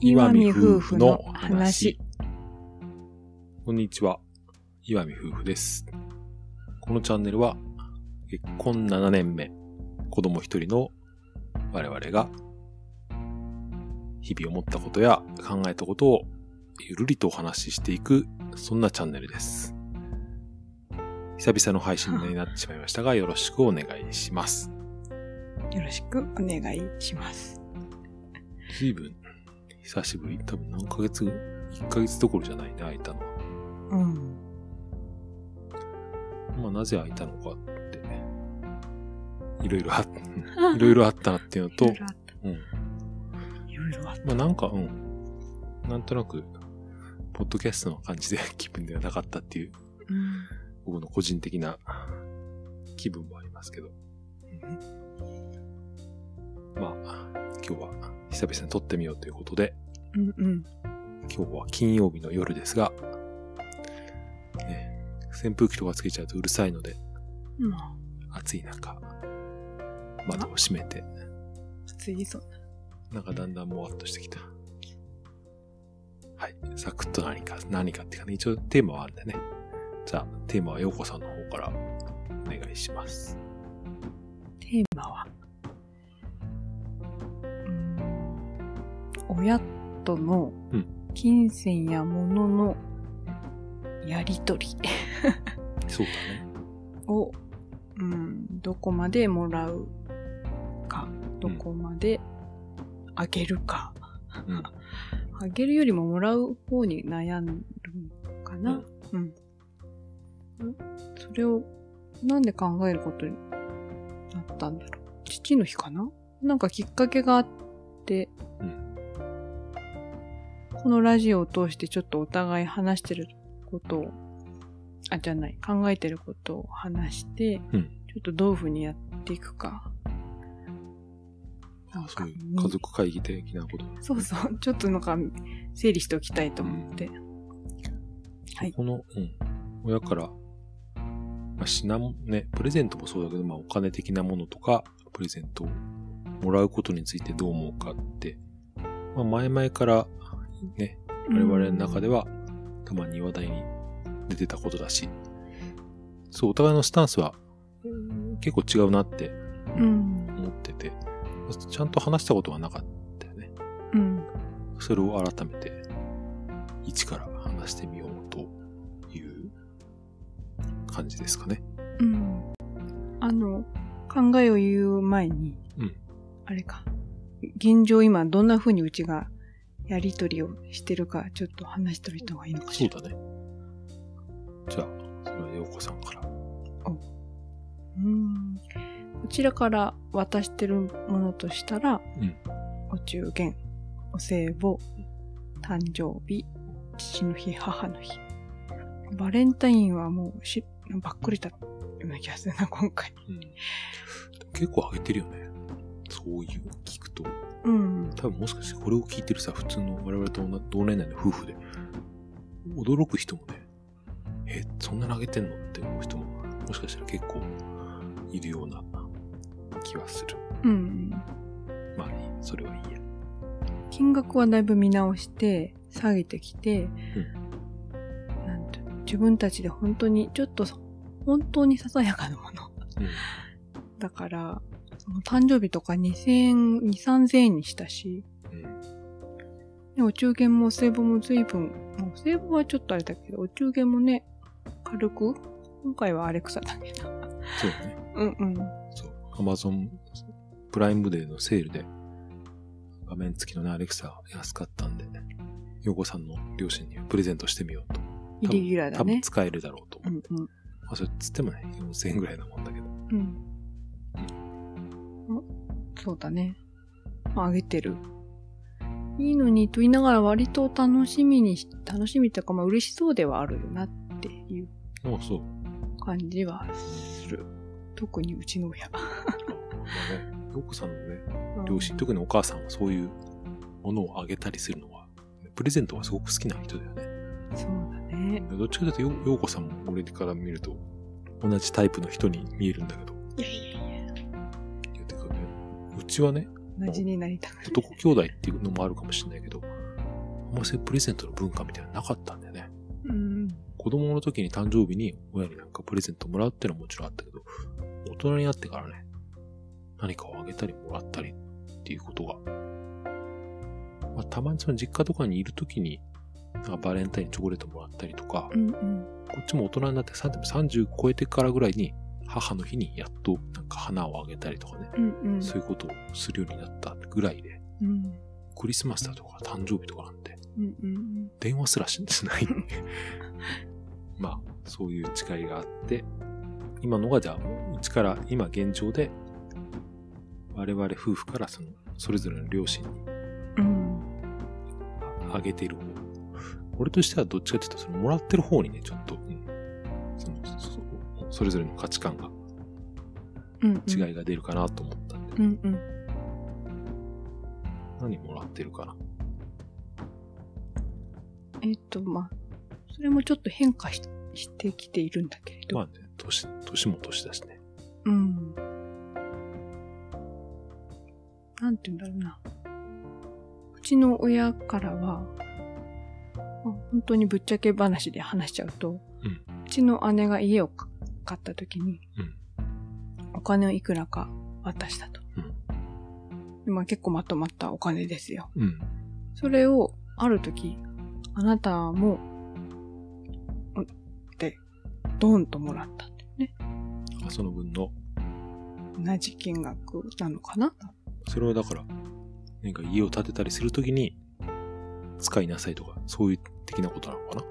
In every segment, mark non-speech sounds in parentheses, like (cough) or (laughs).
岩見夫婦の話。こんにちは。岩見夫婦です。このチャンネルは、結婚7年目、子供一人の我々が、日々思ったことや考えたことをゆるりとお話ししていく、そんなチャンネルです。久々の配信になってしまいましたが、よろしくお願いします。よろしくお願いします。随分、久しぶり。多分何ヶ月、1ヶ月どころじゃないね、空いたのは。うん。まあ、なぜ空いたのかってね。(laughs) いろいろあ、いろいろあったなっていうのと、いろいろあった。うん。いろいろあっまあ、なんか、うん。なんとなく、ポッドキャストの感じで (laughs) 気分ではなかったっていう、た。うん。僕の個人的な気分もありますけど。まあ、今日は久々に撮ってみようということで、うんうん。今日は金曜日の夜ですが、ね、扇風機とかつけちゃうとうるさいので、うん。暑い中、窓を閉めて、暑いそうなんかだんだんもわっとしてきた。はい。サクッと何か、何かっていうかね、一応テーマはあるんでね。じゃあ、テーマはようこさんの方からお願いします。親とのうん金銭や物のやりとりそうだね。(laughs) を、うん、どこまでもらうか、どこまであげるか。うん。(laughs) あげるよりももらう方に悩むかな。うん。んそれを、なんで考えることになったんだろう。父の日かな？なんかきっかけがあって、うんこのラジオを通してちょっとお互い話してることを、あ、じゃない、考えてることを話して、うん。ちょっとどういうふうにやっていくか。なんかそういう家族会議的なこと。そうそう。(laughs) ちょっとなんか、整理しておきたいと思って。はいこの、うん。親から、まあ、品も、ね、プレゼントもそうだけど、まあ、お金的なものとか、プレゼントをもらうことについてどう思うかって、まあ、前々から、ね、我々の中では、たまに話題に出てたことだし、そう、お互いのスタンスは、結構違うなってうん。思ってて、ちゃんと話したことはなかったよね。うん。それを改めて、一から話してみようという感じですかね。うん。あの、考えを言う前に、うんあれか。現状今どんな風にうちがやりとりをしてるかちょっと話しといた方がいいのかしら。そうだね。じゃあ、それは陽子さんから。うん。こちらから渡してるものとしたら、うんお中元、お歳暮、誕生日、父の日、母の日。バレンタインはもうし、ばっくりだような気がするな、今回。うん。結構上げてるよね。そういうの聞くと。うん。多分もしかしてこれを聞いてるさ、普通の我々と同同年代の夫婦で、驚く人もね、え、そんなの上げてんの？って思う人も、もしかしたら結構いるような気はする。うん。まあいい、それはいいや。金額はだいぶ見直して、下げてきて、なんて自分たちで本当に、ちょっと、本当にささやかなもの。うん。だから、その誕生日とか2000円、2、3000円にしたし、うん。でお中元もお歳暮も随分、まあお歳暮はちょっとあれだけど、お中元もね、軽く今回はアレクサだけど。そうね。うんうん。そう。アマゾンプライムデーのセールで、画面付きのね、アレクサ安かったんで、ヨコさんの両親にプレゼントしてみようと。イレギュラーだね。多分使えるだろうと思う。うんうん。まあ、それつってもね、4000円ぐらいなもんだけど。うん。おそうだね。まああげてる。いいのにと言いながら割と楽しみにし、楽しみというかまあ嬉しそうではあるよなっていうああ、そう。感じはする。特にうちの親。まあね、ヨコさんのね、両親、特にお母さんはそういうものをあげたりするのは、プレゼントがすごく好きな人だよね。そうだね。どっちかというと、よヨーコさんも俺から見ると、同じタイプの人に見えるんだけど。いやいやいや。うちはね、同じになりたく。男兄弟っていうのもあるかもしれないけど、あんまそういうプレゼントの文化みたいなのなかったんだよね。うん。子供の時に誕生日に親になんかプレゼントもらうってのはもちろんあったけど、大人になってからね、何かをあげたりもらったりっていうことが、まあ、たまにその実家とかにいる時に、なんかバレンタインにチョコレートもらったりとか、うんうん。こっちも大人になってさでも30超えてからぐらいに、母の日にやっとなんか花をあげたりとかね、うんうん。そういうことをするようになったぐらいで、うん。クリスマスだとか誕生日とかなんて、うんうん電話すらしない。(laughs) まあ、そういう違いがあって、今のがじゃあ、うちから、今現状で、我々夫婦からその、それぞれの両親にうん。あげている方。俺としてはどっちかというと、その、もらってる方にね、ちょっと、うんそのそそれぞれの価値観が。違いが出るかなと思ったんで、うんうん。何もらってるかな。えっと、まあ、それもちょっと変化ししてきているんだけれど。まあね、年、年も年だしね。うん。なんて言うんだろうな。うちの親からは、まあ本当にぶっちゃけ話で話しちゃうと、うんうちの姉が家をか買った時に、うんお金をいくらか渡したと。でまあ結構まとまったお金ですよ。うん。それを、ある時、あなたも、おって、ドーンともらったんだよね。あその分の、同じ金額なのかな？それはだから、何か家を建てたりするときに、使いなさいとか、そういう的なことなのかな？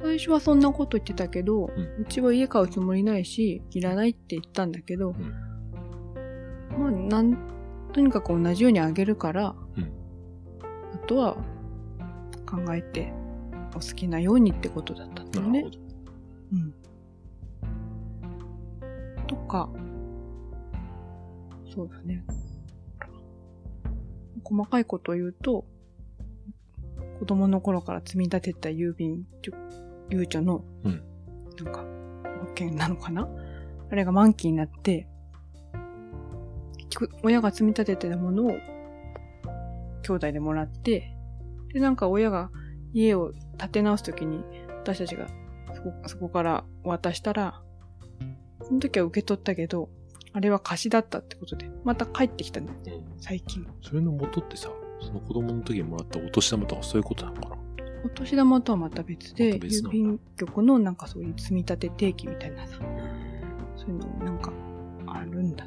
最初はそんなこと言ってたけど、ううんちは家買うつもりないし、いらないって言ったんだけど、まあ、なん、とにかく同じようにあげるから、うんあとは考えてお好きなようにってことだったんだよね。うん。とか、そうだね。細かいことを言うと、子供の頃から積み立てた郵便ゆうちょの、うんなんか、保険なのかな？あれが満期になって、親が積み立ててたものを、兄弟でもらって、で、なんか親が家を建て直すときに、私たちがそこ、そこから渡したら、その時は受け取ったけど、あれは貸しだったってことで、また帰ってきたんだよね、うん。最近。それの元ってさ、その子供の時にもらったお年玉とかそういうことなのかな？お年玉とはまた別で、別郵便局のなんかそういう積み立て定期みたいなさ、そういうのなんかあるんだ。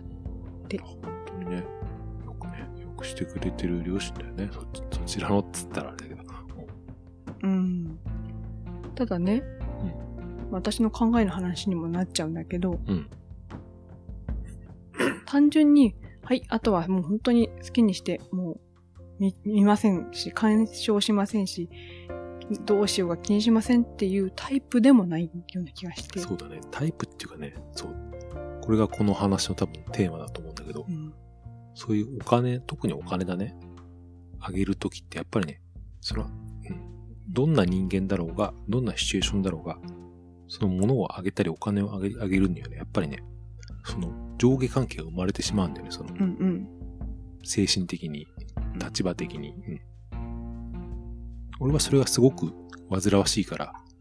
で本当にね、よくね、よくしてくれてる両親だよね。そそちらのっつったらあれだけど。うん。ただね、私の考えの話にもなっちゃうんだけど、うん単純に、はい、あとはもう本当に好きにして、もう見見ませんし、干渉しませんし、どうしようが気にしませんっていうタイプでもないような気がして。そうだね。タイプっていうかね、そう。これがこの話の多分テーマだと思うんだけど、うん。そういうお金、特にお金だね。あげるときってやっぱりね、それは、うん。どんな人間だろうが、どんなシチュエーションだろうが、その物をあげたりお金をあげあげるにはね、やっぱりね、その上下関係が生まれてしまうんだよね、そのうんうん。精神的に、立場的に。うん俺はそれがすごく煩わしいから、うん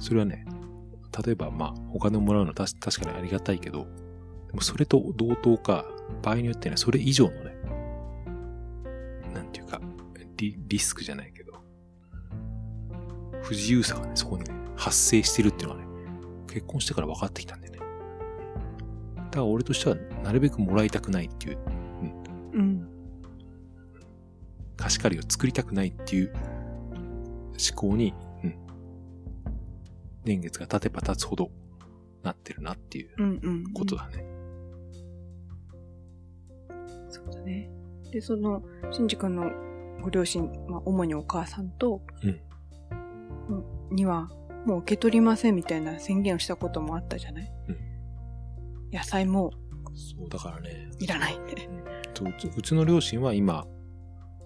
それはね、例えばまあ、お金をもらうのは確かにありがたいけど、でもそれと同等か、場合によってね、それ以上のね、なんていうか、リリスクじゃないけど、不自由さがね、そこにね、発生してるっていうのはね、結婚してから分かってきたんだよね。だから俺としては、なるべくもらいたくないっていううん。貸し借りを作りたくないっていう思考に、うん。年月が経てば経つほどなってるなっていううんうん。ことだね。そうだね。で、その、しんじ君のご両親、まあ、主にお母さんと、うんには、もう受け取りませんみたいな宣言をしたこともあったじゃない、うん野菜もそう、だからね、いらないって。とうちうちの両親は今、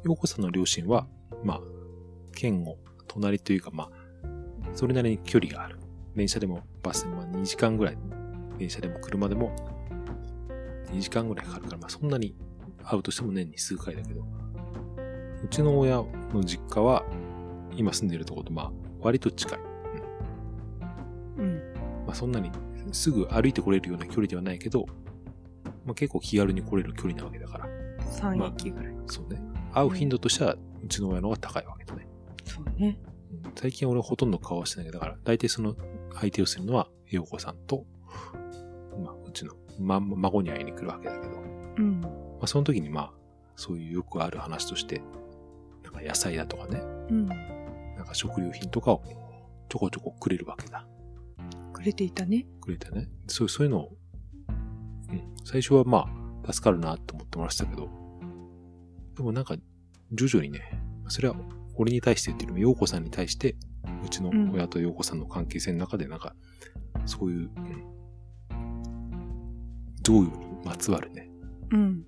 洋子さんの両親は、まあ、県を隣というか、まあ、それなりに距離がある。電車でもバスでもまあ2時間ぐらい、電車でも車でも2時間ぐらいかかるから、まあそんなに会うとしても年に数回だけど、うちの親の実家は、今住んでるところと、まあ、割と近い。うん。まあ、そんなにすぐ歩いてこれるような距離ではないけど、まあ、結構気軽に来れる距離なわけだから。3駅ぐらい。そうね。会う頻度としては、うちの親の方が高いわけだね。そうね。うん最近俺はほとんど顔はしてないけど、だから、大体その、相手をするのは、陽子さんと、まあ、うちの、ま、孫に会いに来るわけだけど、まうん。あ、その時にまあ、そういうよくある話として、なんか野菜だとかね、うん。なんか食料品とかをちょこちょこくれるわけだ。くれていたね。くれてね。そうそういうのを、うん、最初はまあ、助かるなと思ってましたけど、でもなんか、徐々にね、それは俺に対してっていうよりも、陽子さんに対して、うちの親と陽子さんの関係性の中でなんか、そういう、うん、贈与にまつわるね、うん。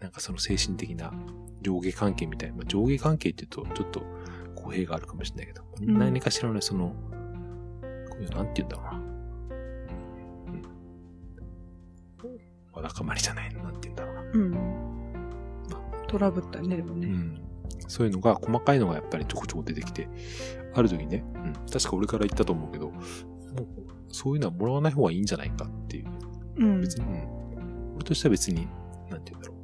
なんかその精神的な上下関係みたいな、まあ、上下関係って言うとちょっと語弊があるかもしれないけど、ん何かしらのねその、こういう、なんて言うんだろうな。うん。わだかまりじゃないの、なんて言うんだろうな。うん。トラブったね、でもね。うん。そういうのが、細かいのがやっぱりちょこちょこ出てきて、ある時ね、うん。確か俺から言ったと思うけど、もう、そういうのはもらわない方がいいんじゃないかっていう。うん。別に、うん。俺としては別に、なんて言うんだろ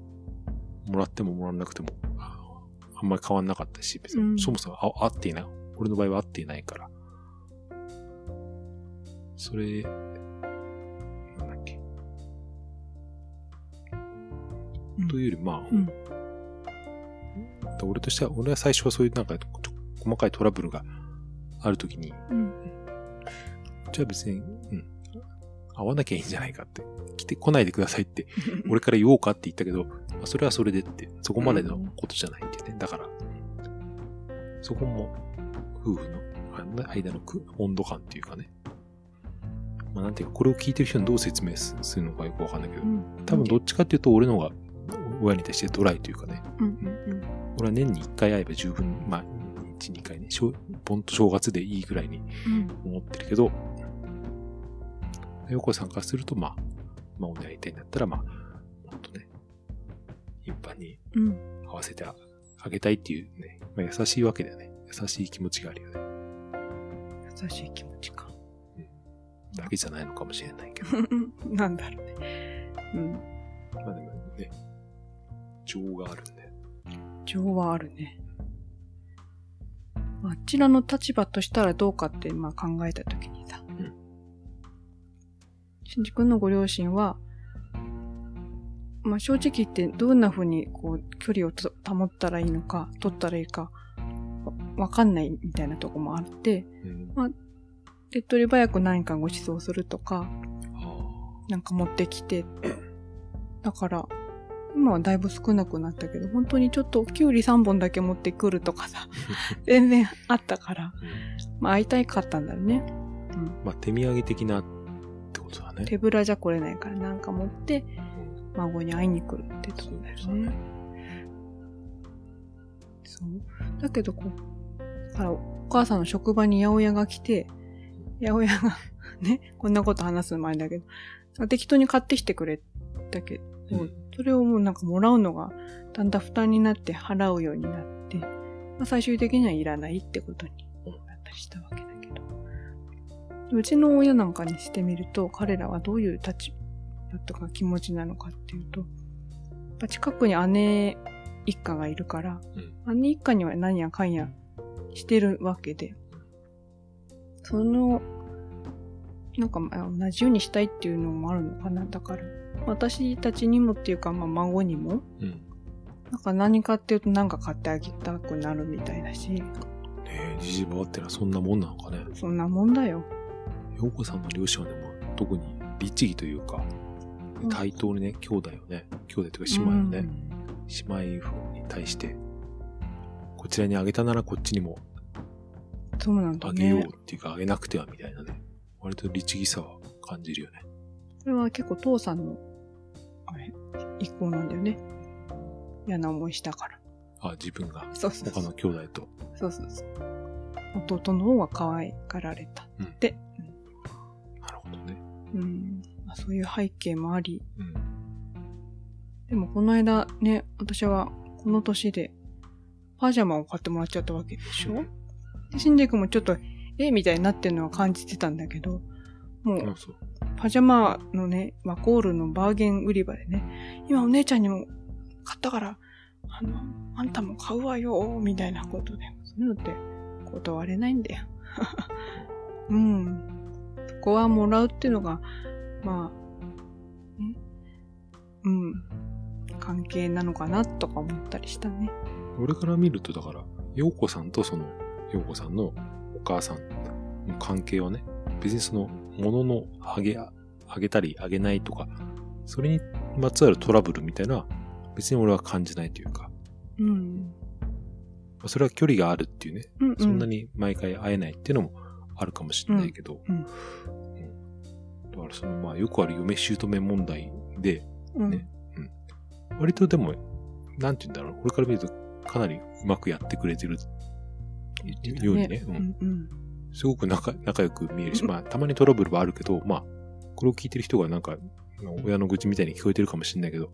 う。もらってももらわなくても、ああんまり変わんなかったし、別に、うんそもそもあ合っていない。俺の場合は合っていないから。それ、なんだっけ。うんというより、まあ、うん俺としては、俺は最初はそういうなんか、細かいトラブルがあるときに、うん。じゃあ別に、うん、会わなきゃいいんじゃないかって、来てこないでくださいって、(laughs) 俺から言おうかって言ったけど、まあ、それはそれでって、そこまでのことじゃないってね。だから、そこも、夫婦の間のく温度感っていうかね。まあなんていうか、これを聞いてる人にどう説明すするのかよくわかんないけど、多分どっちかっていうと俺の方が親に対してドライというかね、うん。うん俺は年に1回会えば十分、まあ、1、2回ね、しょ盆と正月でいいぐらいにうん。思ってるけど、横さんからすると、まあ、まあ、お願いたいんだったら、まあ、もっとね、頻繁にうん。合わせてあげたいっていうね、まあ、優しいわけだよね。優しい気持ちがあるよね。優しい気持ちか。だけじゃないのかもしれないけど。(laughs) なんだろうね。うん。まあでもね、情があるんで。情はあるね。あちらの立場としたらどうかって、まあ考えたときにさ。んしんじ君のご両親は、まあ正直言ってどんな風にこう距離をと保ったらいいのか、取ったらいいか、わわかんないみたいなとこもあって、うん。手っ取り早く何かご馳走するとか、あなんか持ってきて、だから、今はだいぶ少なくなったけど、本当にちょっとキュウリ3本だけ持ってくるとかさ、(laughs) 全然あったから、まあ会いたいかったんだよね。まあ、手土産的なってことだね。手ぶらじゃ来れないからなんか持って、うん孫に会いに来るってとこだよねそうね。だけどこう、だからお母さんの職場に八百屋が来て、八百屋がね、こんなこと話す前だけど、適当に買ってきてくれたけど、うんそれをもうなんかもらうのがだんだん負担になって払うようになって、まあ、最終的にはいらないってことになったりしたわけだけど。うちの親なんかにしてみると、彼らはどういう立場とか気持ちなのかっていうと、やっぱ近くに姉一家がいるから、うん姉一家には何やかんやしてるわけで、その、なんかまあ同じようにしたいっていうのもあるのかな。だから、私たちにもっていうか、まあ孫にも、うん。なんか何かっていうとなんか買ってあげたくなるみたいだし、ねえ、じじばばってのはそんなもんなのかね。そんなもんだよ。陽子さんの両親はでも、特に律儀というか、うん対等にね、兄弟をね、兄弟というか姉妹をね、姉妹夫に対して、こちらにあげたならこっちにもうん。そうなんだあげようっね。ていうか、あげなくてはみたいなね。割と律儀さは感じるよね。これは結構父さんの、あれ、意向なんだよね。嫌な思いしたから。あ、自分が？そうそう他の兄弟と？そうそうそう。弟の方が可愛がられたって。なるほどね。うん。まあ、そういう背景もあり。うん。でもこの間ね、私はこの年でパジャマを買ってもらっちゃったわけでしょ？で、シンジ君もちょっと、え？みたいになってるのは感じてたんだけど、もう、あそう。パジャマのね、ワコールのバーゲン売り場でね、今お姉ちゃんにも買ったから、あの、あんたも買うわよ、みたいなことで。そういうのって断れないんだよ。(laughs) うん。そこはもらうっていうのが、まあ、ね、うん。関係なのかなとか思ったりしたね。俺から見ると、だから、陽子さんとその、陽子さんのお母さんの関係はね、別にその、物のあげ、あげたりあげないとか、それにまつわるトラブルみたいな別に俺は感じないというか、うん。まあそれは距離があるっていうね、うん、うん。そんなに毎回会えないっていうのもあるかもしれないけど、うんうん。うん。だからその、まあ、よくある嫁姑問題で、うん、ね。割とでも、なんて言うんだろう、俺から見るとかなりうまくやってくれてるようにね、ううん。んうん。すごく仲仲良く見えるし、(laughs) まあ、たまにトラブルはあるけど、まあ、これを聞いてる人がなんか、親の愚痴みたいに聞こえてるかもしれないけど、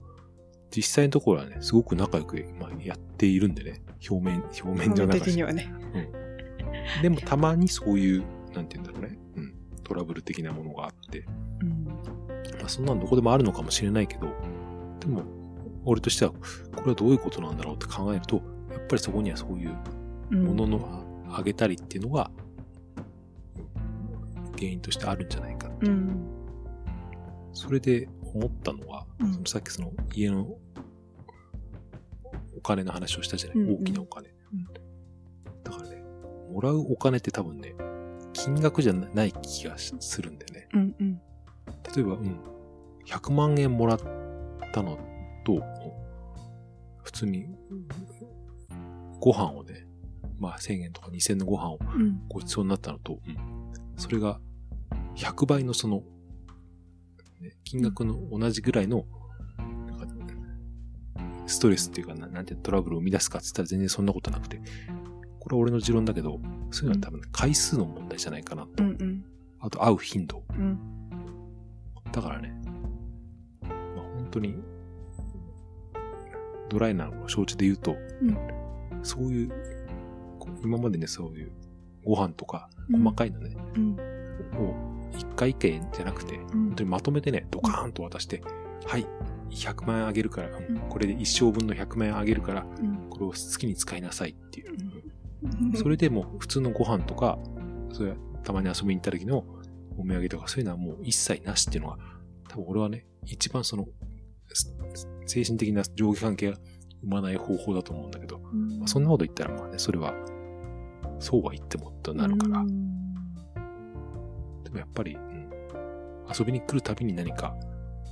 実際のところはね、すごく仲良く、まあ、やっているんでね、表面、表面上なんか的にはね。でもたまにそういう、なんて言うんだろうね、うん、トラブル的なものがあって、うん。まあ、そんなのどこでもあるのかもしれないけど、でも、俺としては、これはどういうことなんだろうって考えると、やっぱりそこにはそういううん。もののあげたりっていうのが、原因としてあるんじゃないか。うん。それで思ったのは、うんそのさっきその家のお金の話をしたじゃない、うんうん大きなお金、うんだからね、もらうお金って多分ね、金額じゃない気がしするんだよね。うんうん。例えば、うん、100万円もらったのと、普通に、ご飯をね、まあ1000円とか2000円のご飯をうん。ごちそうになったのと、うん、それが100倍のその、ね、金額の同じぐらいの、ストレスっていうかな、なんてトラブルを生み出すかって言ったら全然そんなことなくて、これは俺の持論だけど、そういうのは多分回数の問題じゃないかなと。うんうん。あと会う頻度。うん。だからね、まあ、本当に、ドライなのを承知で言うと、うんそういう今までね、そういうご飯とかうん細かいのね、うん。を一回一回じゃなくて、うん本当にまとめてね、ドカーンと渡して、はい、100万円あげるから、これで一生分の100万円あげるから、うんこれを好きに使いなさいっていう。うん。それでもう普通のご飯とか、それたまに遊びに行った時のお土産とかそういうのはもう一切なしっていうのが、多分俺はね、一番その、す精神的な上下関係が生まない方法だと思うんだけど、うんまあそんなこと言ったらまあね、それは、そうは言ってもとなるから、うん。でもやっぱり、うん遊びに来るたびに何か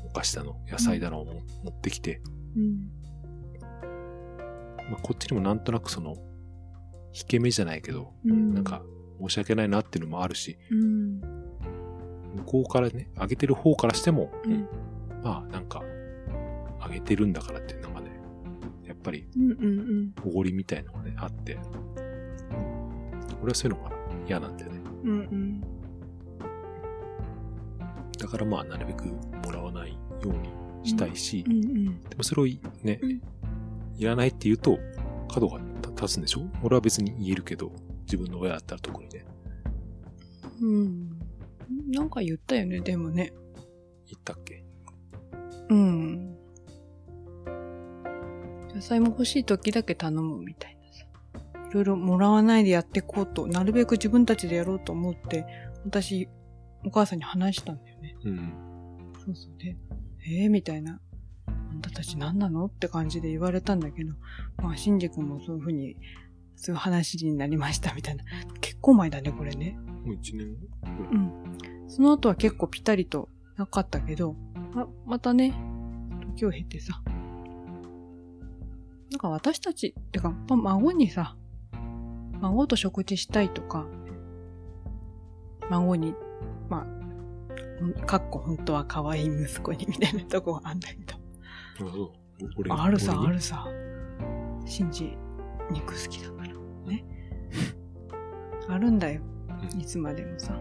お菓子だの、野菜だのをも持ってきて、うん。まあ、こっちにもなんとなくその、引け目じゃないけど、うん。なんか申し訳ないなっていうのもあるし、うん。向こうからね、あげてる方からしても、うん。まあなんか、あげてるんだからっていうのがね、やっぱりおごりみたいのがね、あって、俺はそういうのが嫌なんだよね。うん。うんうん。だからまあなるべくもらわないようにしたいし、うんうん。でもそれをいね、うんいらないって言うと、角が立つんでしょ？俺は別に言えるけど、自分の親だったら特にね、うん。なんか言ったよね、でもね。言ったっけ？うん。野菜も欲しい時だけ頼むみたいなさ。いろいろもらわないでやっていこうと、なるべく自分たちでやろうと思って、私、お母さんに話したんだよね。うん。そうそうで、えー、みたいな。あんたたち何なのって感じで言われたんだけど、まあ、シンジ君もそういうふうに、そういう話になりましたみたいな。結構前だね、これね。もう一年。うん。その後は結構ピタリとなかったけど、ま、またね、時を経てさ、なんか私たち、ってか、ま孫にさ、孫と食事したいとか、孫に、まあ、かっこ本当は可愛い息子にみたいなとこはあんだけど。あるさ、あるさ。信じ、肉好きだから。ね。あるんだよ。うんいつまでもさ。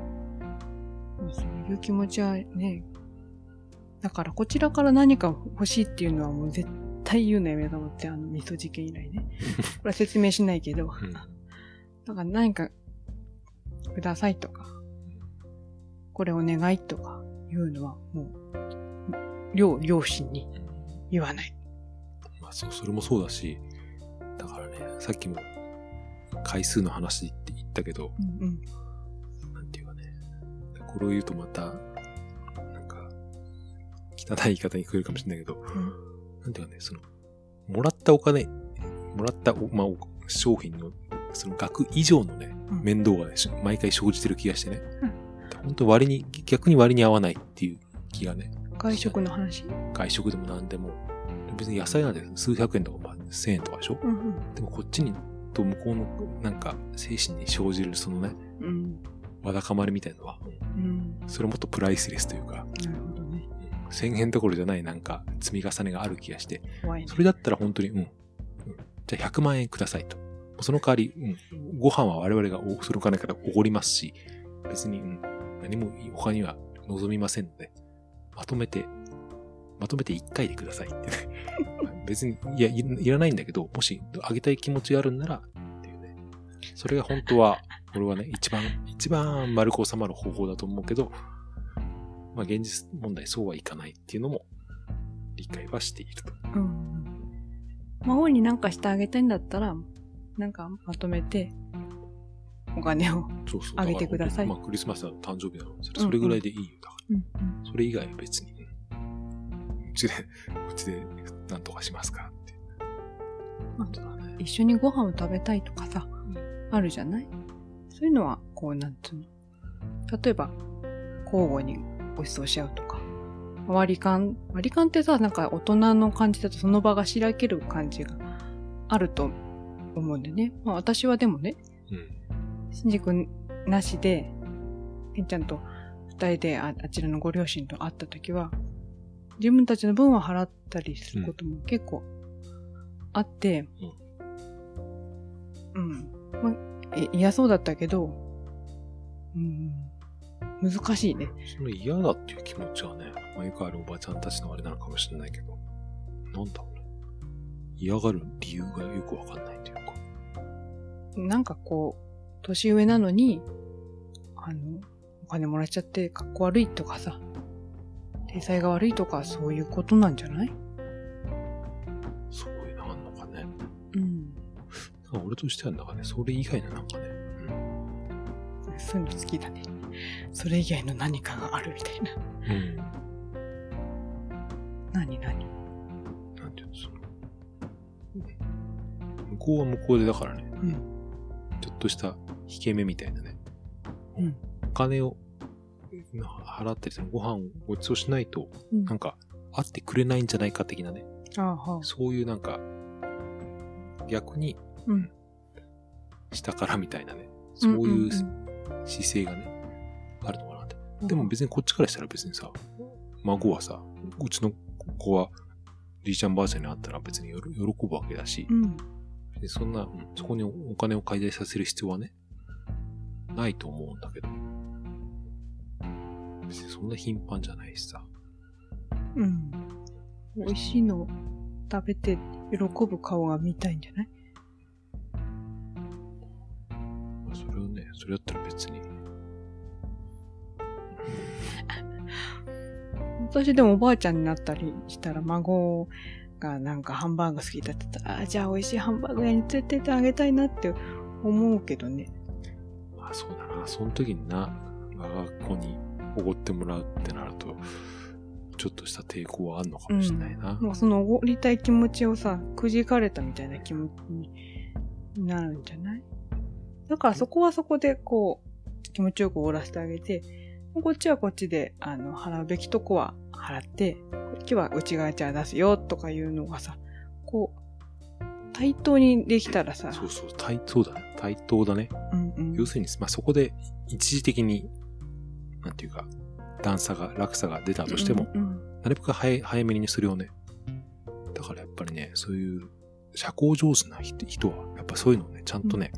まあそういう気持ちはね、だからこちらから何か欲しいっていうのはもう絶対言うのやめようと思って、あの、味噌事件以来ね。(laughs) これは説明しないけど、うん。だから何かくださいとか、これお願いとかいうのはもう、両、両親に言わない。まあそう、それもそうだし、だからね、さっきも回数の話って言ったけど、うんうん。なんていうかね、これを言うとまた、なんか、汚い言い方に聞こえるかもしれないけど、なんていうかね、その、もらったお金、もらったお、まあ、お商品の、その額以上のね、うん面倒がね、し毎回生じてる気がしてね。うん本当割に、逆に割に合わないっていう気がね、外食の話？外食でも何でも、別に野菜なんて数百円とか、まあ、千円とかでしょ？うんうん。でもこっちに、と向こうの、なんか、精神に生じるそのね、うん。わだかまりみたいなのは、うん。それもっとプライスレスというか、なるほどね。1000円どころじゃないなんか積み重ねがある気がして、ね。それだったら本当に、うん。うんじゃあ100万円くださいと。その代わり、うん、ご飯は我々がおその金からおごりますし、別に、うん、何も他には望みませんので、まとめて、まとめて1回でくださいってね。(laughs) 別に、いやい、らないんだけど、もしあげたい気持ちがあるんなら、っていうね。それが本当は、俺はね、一番、一番丸く収まる方法だと思うけど、まあ現実問題そうはいかないっていうのも理解はしていると。うん。孫になんかしてあげたいんだったら、なんかまとめて、お金を。そうそう。あげてくださいまあクリスマスは誕生日なの。それそれぐらいでいいよ。だかうんらそれ以外は別に、うちで、うちでなんとかしますからって。まあ。一緒にご飯を食べたいとかさ、うんあるじゃない？そういうのは、こう、なんつうの？例えば、交互にご馳走し合うとか。割り勘、割り勘ってさ、なんか大人の感じだとその場がしらける感じがあると思うんでね。まあ私はでもね、うん。しんじ君なしで、けんちゃんと二人でああちらのご両親と会った時は、自分たちの分は払ったりすることも結構あって、うん。まあ、え嫌そうだったけど、うん、難しいね。その嫌だっていう気持ちはね、まあ、よくあるおばちゃんたちのあれなのかもしれないけど、なんだろうね。嫌がる理由がよくわかんないというか。なんかこう、年上なのに、あの、お金もらっちゃって格好悪いとかさ、体裁が悪いとかそういうことなんじゃない？そういうのあんのかね。うん。なんか俺としてはなんかね、それ以外のなんかね、そういうの好きだね。それ以外の何かがあるみたいな。うん。何何？なんていうの、その、向こうは向こうでだからね、うん。とした引け目みたいなね。うんお金をな払ってそのご飯をご馳走しないと、うんなんか、会ってくれないんじゃないか的なね。ああ、はあ。そういうなんか、逆にうん。下からみたいなね。そういううん姿勢がね、あるのかなって。でも別にこっちからしたら別にさ、孫はさ、うちの子は、じいちゃんばあちゃんに会ったら別に喜ぶわけだし、うん。でそんな、うんそこにお金を介在させる必要はね、ないと思うんだけど。別にそんな頻繁じゃないしさ。うん。美味しいのを食べて喜ぶ顔が見たいんじゃない？まあそれをね、それだったら別に。(laughs) 私でもおばあちゃんになったりしたら孫がなんかハンバーグ好きだったら、あじゃあ美味しいハンバーグ屋に連れてってあげたいなって思うけどね。まあそうだな、その時にな、我が子におごってもらうってなると、ちょっとした抵抗はあるのかもしれないな。もうそのおごりたい気持ちをさ、くじかれたみたいな気持ちになるんじゃない？だからそこはそこでこう、気持ちよくおごらせてあげて、こっちはこっちで、あの、払うべきとこは払って、こっちは内側じゃあ出すよとかいうのがさ、こう、対等にできたらさ、そうそう、対等だね。対等だね。うんうん。要するに、まあそこで一時的に、なんていうか、段差が、落差が出たとしても、うんうんなるべく早い早めにそれをね。だからやっぱりね、そういう社交上手な人人は、やっぱそういうのをね、ちゃんとね、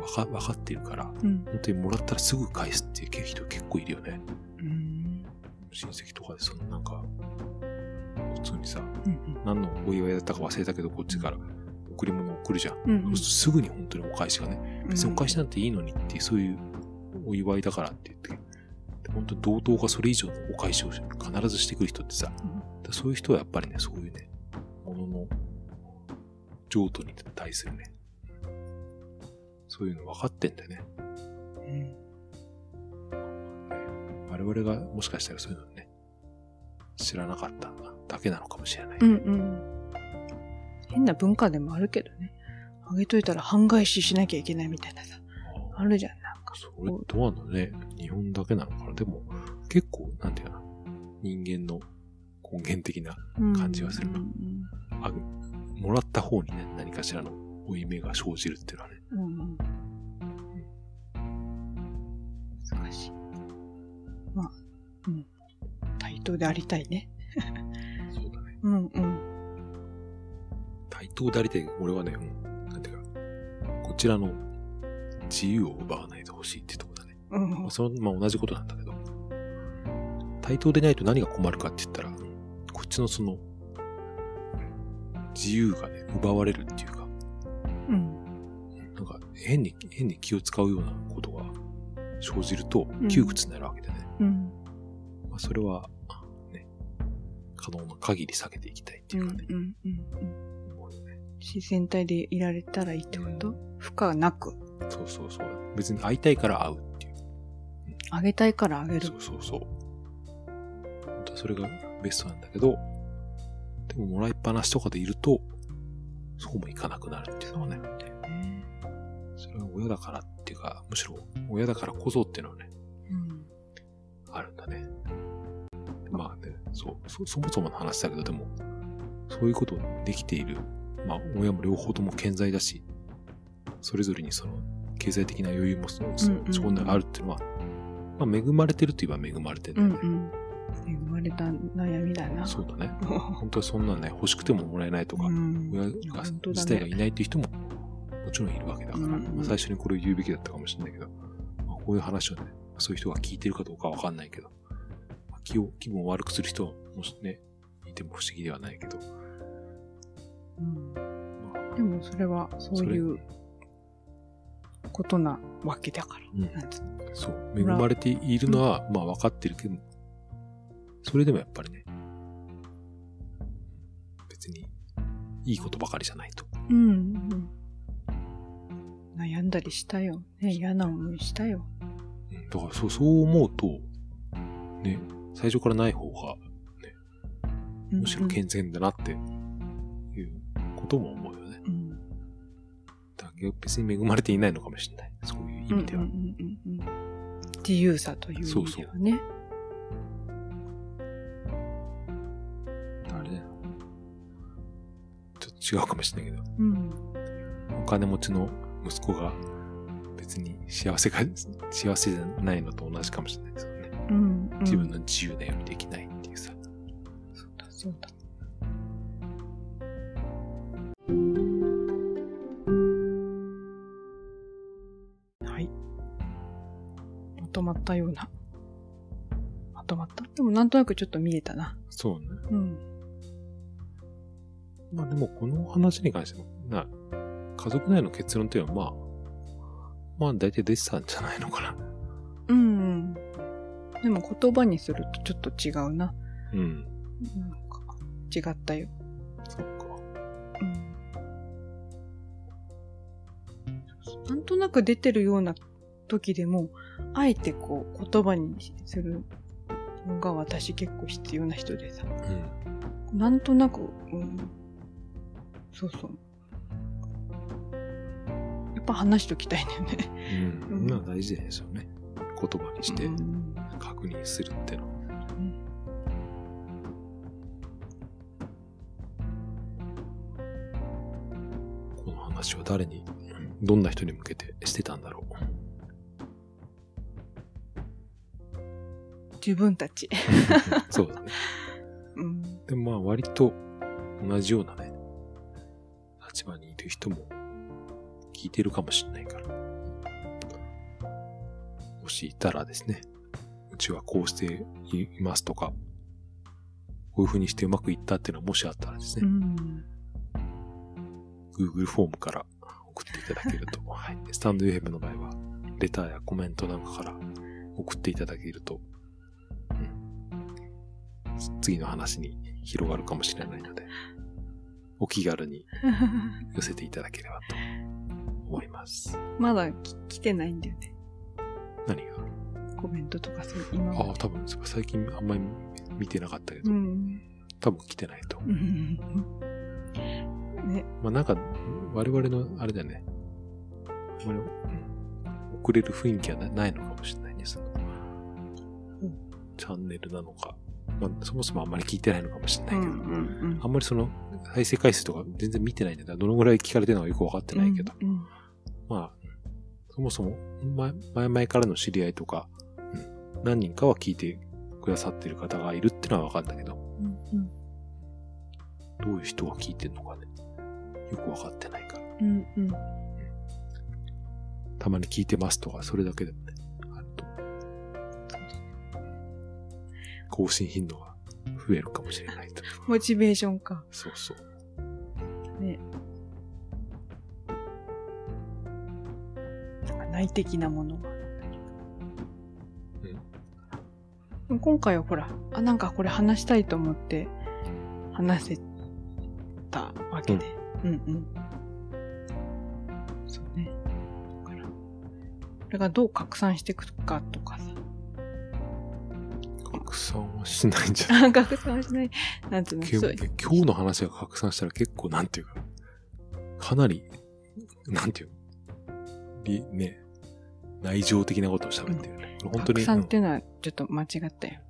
わか、わかっているから、うん。本当にもらったらすぐ返すっていう人結構いるよね。うん。親戚とかでそのなんか、普通にさ、うん何のお祝いだったか忘れたけど、こっちから贈り物を送るじゃん。うんそうするとすぐに本当にお返しがね、別にお返しなんていいのにっていう、そういうお祝いだからって言って、で本当に同等がそれ以上のお返しを必ずしてくる人ってさ、だそういう人はやっぱりね、そういうね、ものの譲渡に対するね、そういうの分かってんだよね。うん我々がもしかしたらそういうのね、知らなかっただけなのかもしれない。うんうん。変な文化でもあるけどね。あげといたら半返ししなきゃいけないみたいなさ。あるじゃん、なんか。それどうなのね、日本だけなのかなでも、結構、なんていうの人間の根源的な、感じはするうんうんあもらった方にね、何かしらの負い目が生じるっていうのはね、うんうん。難しい。まあ、うん。対等でありたいね。そうだね。うんうん。対等でありたい、俺はね、うん、なんていうか、こちらの自由を奪わないでほしいってところだね。うんまあ、その、まあ同じことなんだけど、対等でないと何が困るかって言ったら、こっちのその、自由がね、奪われるっていうか変に、変に気を使うようなことが生じるとうん窮屈になるわけでね。うん。まあそれは、ね、可能な限り避けていきたいってういうんかね、うんうん。思うよね。自然体でいられたらいいってこと？負荷なく？そうそうそう。別に会いたいから会うっていう。あげたいからあげるそ。うそうそう。本当はそれがベストなんだけど、でももらいっぱなしとかでいると、そうもいかなくなるっていうのはね。れは親だからっていうか、むしろ親だからこそっていうのはね、うん。あるんだね。まあね、そう、そ、そもそもの話だけど、でも、そういうことできている、まあ、親も両方とも健在だし、それぞれにその、経済的な余裕もそ、そうんうんそこにあるっていうのは、まあ、恵まれてるといえば恵まれてるんだよね。うんうん。恵まれた悩みだな。そうだね。(laughs) 本当はそんなね、欲しくてももらえないとか、うん親が、本当だ自体がね。いないっていう人も、もちろんいるわけだから、まあ、最初にこれを言うべきだったかもしれないけど、まあ、こういう話をね、そういう人が聞いてるかどうかわかんないけど、まあ気を、気分を悪くする人もしね、いても不思議ではないけど、うん。まあ、でもそれはそういうことなわけだから。うん。そう、恵まれているのは、まあ分かってるけど、それでもやっぱりね、別にいいことばかりじゃないと。うんうん。悩んだりしたよ。ね、嫌な思いしたよ。うんだからそう、そう思うと、ね、最初からない方が、むしろ健全だなっていうことも思うよね。うんだ別に恵まれていないのかもしれない。そういう意味では。うんうんうんうん自由さという意味ではね。あれね。ちょっと違うかもしれないけど、うん。お金持ちの息子が別に幸せが、幸せじゃないのと同じかもしれないですよね。うん、うん。自分の自由なようにできないっていうさ。そうだ、そうだ。はい。まとまったような。まとまった？でもなんとなくちょっと見えたな。そうね。うん。まあでもこの話に関しても、な、家族内の結論っていうのはまあ、まあ大体出てたんじゃないのかな。うん、うん。でも言葉にするとちょっと違うな。うん。なんか、違ったよ。そっか。うん。なんとなく出てるような時でも、あえてこう言葉にするのが私結構必要な人でさ。うん。なんとなく、うん、そうそう。やっぱ話しときたいんだよね。うん。うんまあ大事ですよね。言葉にしてうん確認するってのは。うんこの話は誰に、どんな人に向けてしてたんだろう。自分たち。(laughs) そうだね。うん。でもまあ割と同じようなね、立場にいる人も聞いてるかもしれないから。もしいたらですね、うちはこうしていますとか、こういう風にしてうまくいったっていうのはもしあったらですね、うん。Google フォームから送っていただけると、はい。スタンド FM の場合は、レターやコメントなんかから送っていただけると、うん、次の話に広がるかもしれないので、お気軽に寄せていただければと思います。まだき来てないんだよね。何が？コメントとかそう、今まああ、多分最近あんまり見てなかったけど、うん。多分来てないと (laughs) ね、まあなんか、我々のあれだよね。あんまり、うん、遅れる雰囲気はなないのかもしれないね、その、チャンネルなのか。まあそもそもあんまり聞いてないのかもしれないけど、うんうんあんまりその、再生回数とか全然見てないんだどのぐらい聞かれてるのかよくわかってないけど、うんうんまあ、そもそも、前前々からの知り合いとか、うん、何人かは聞いてくださってる方がいるってのはわかるんだけど、うんどういう人が聞いてるのかね、よくわかってないから。うんうんたまに聞いてますとか、それだけでもね、あると。更新頻度が増えるかもしれないと。モチベーションか。そうそう。ね。内的なものが。今回はほら、あ、なんかこれ話したいと思って話せたわけで。うん、うん、そうね。だから、これがどう拡散していくかとかさ。拡散はしないんじゃない？あ (laughs) 拡散しない。なんつうの、今日の話が拡散したら結構なんていうか、かなり、なんていうの？りね、内情的なことを喋ってるね。本当に。拡散っていうのはちょっと間違ったよ。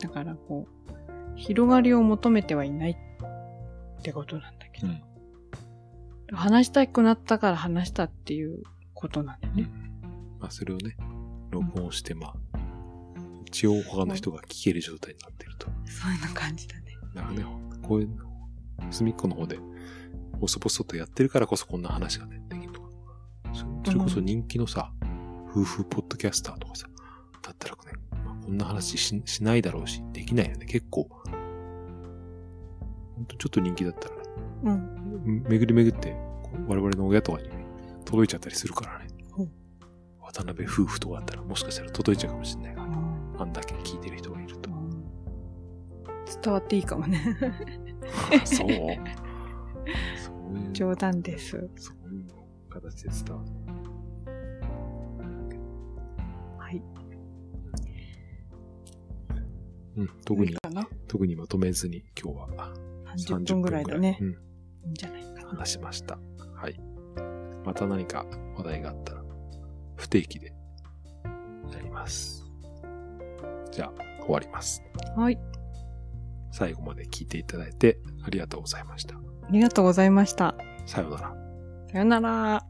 だからこう、広がりを求めてはいないってことなんだけど。うん話したくなったから話したっていうことなんだようんね。まあそれをね、録音して、まあ、一応他の人が聞ける状態になってると。そういう感じだね。だからね、こういう、隅っこの方で、ボソボソとやってるからこそこんな話がね、できるとか。そそれこそ人気のさ、夫婦ポッドキャスターとかさ、だったらね、まあ、こんな話ししないだろうし、できないよね。結構、ほんとちょっと人気だったらね、うん。巡り巡って、我々の親とかにね、届いちゃったりするからねほう。渡辺夫婦とかだったらもしかしたら届いちゃうかもしれないから、あんだけ聞いてる人がいると。伝わっていいかもね。(laughs) そうそういう、冗談です。そういう形で伝わる。うん、特に特にまとめずに今日は30分ぐらいだねう。ん、いいんじゃないかな。話しました。はい。また何か話題があったら、不定期でやります。じゃあ、終わります。はい。最後まで聞いていただいてありがとうございました。ありがとうございました。さようなら。さよなら。あ、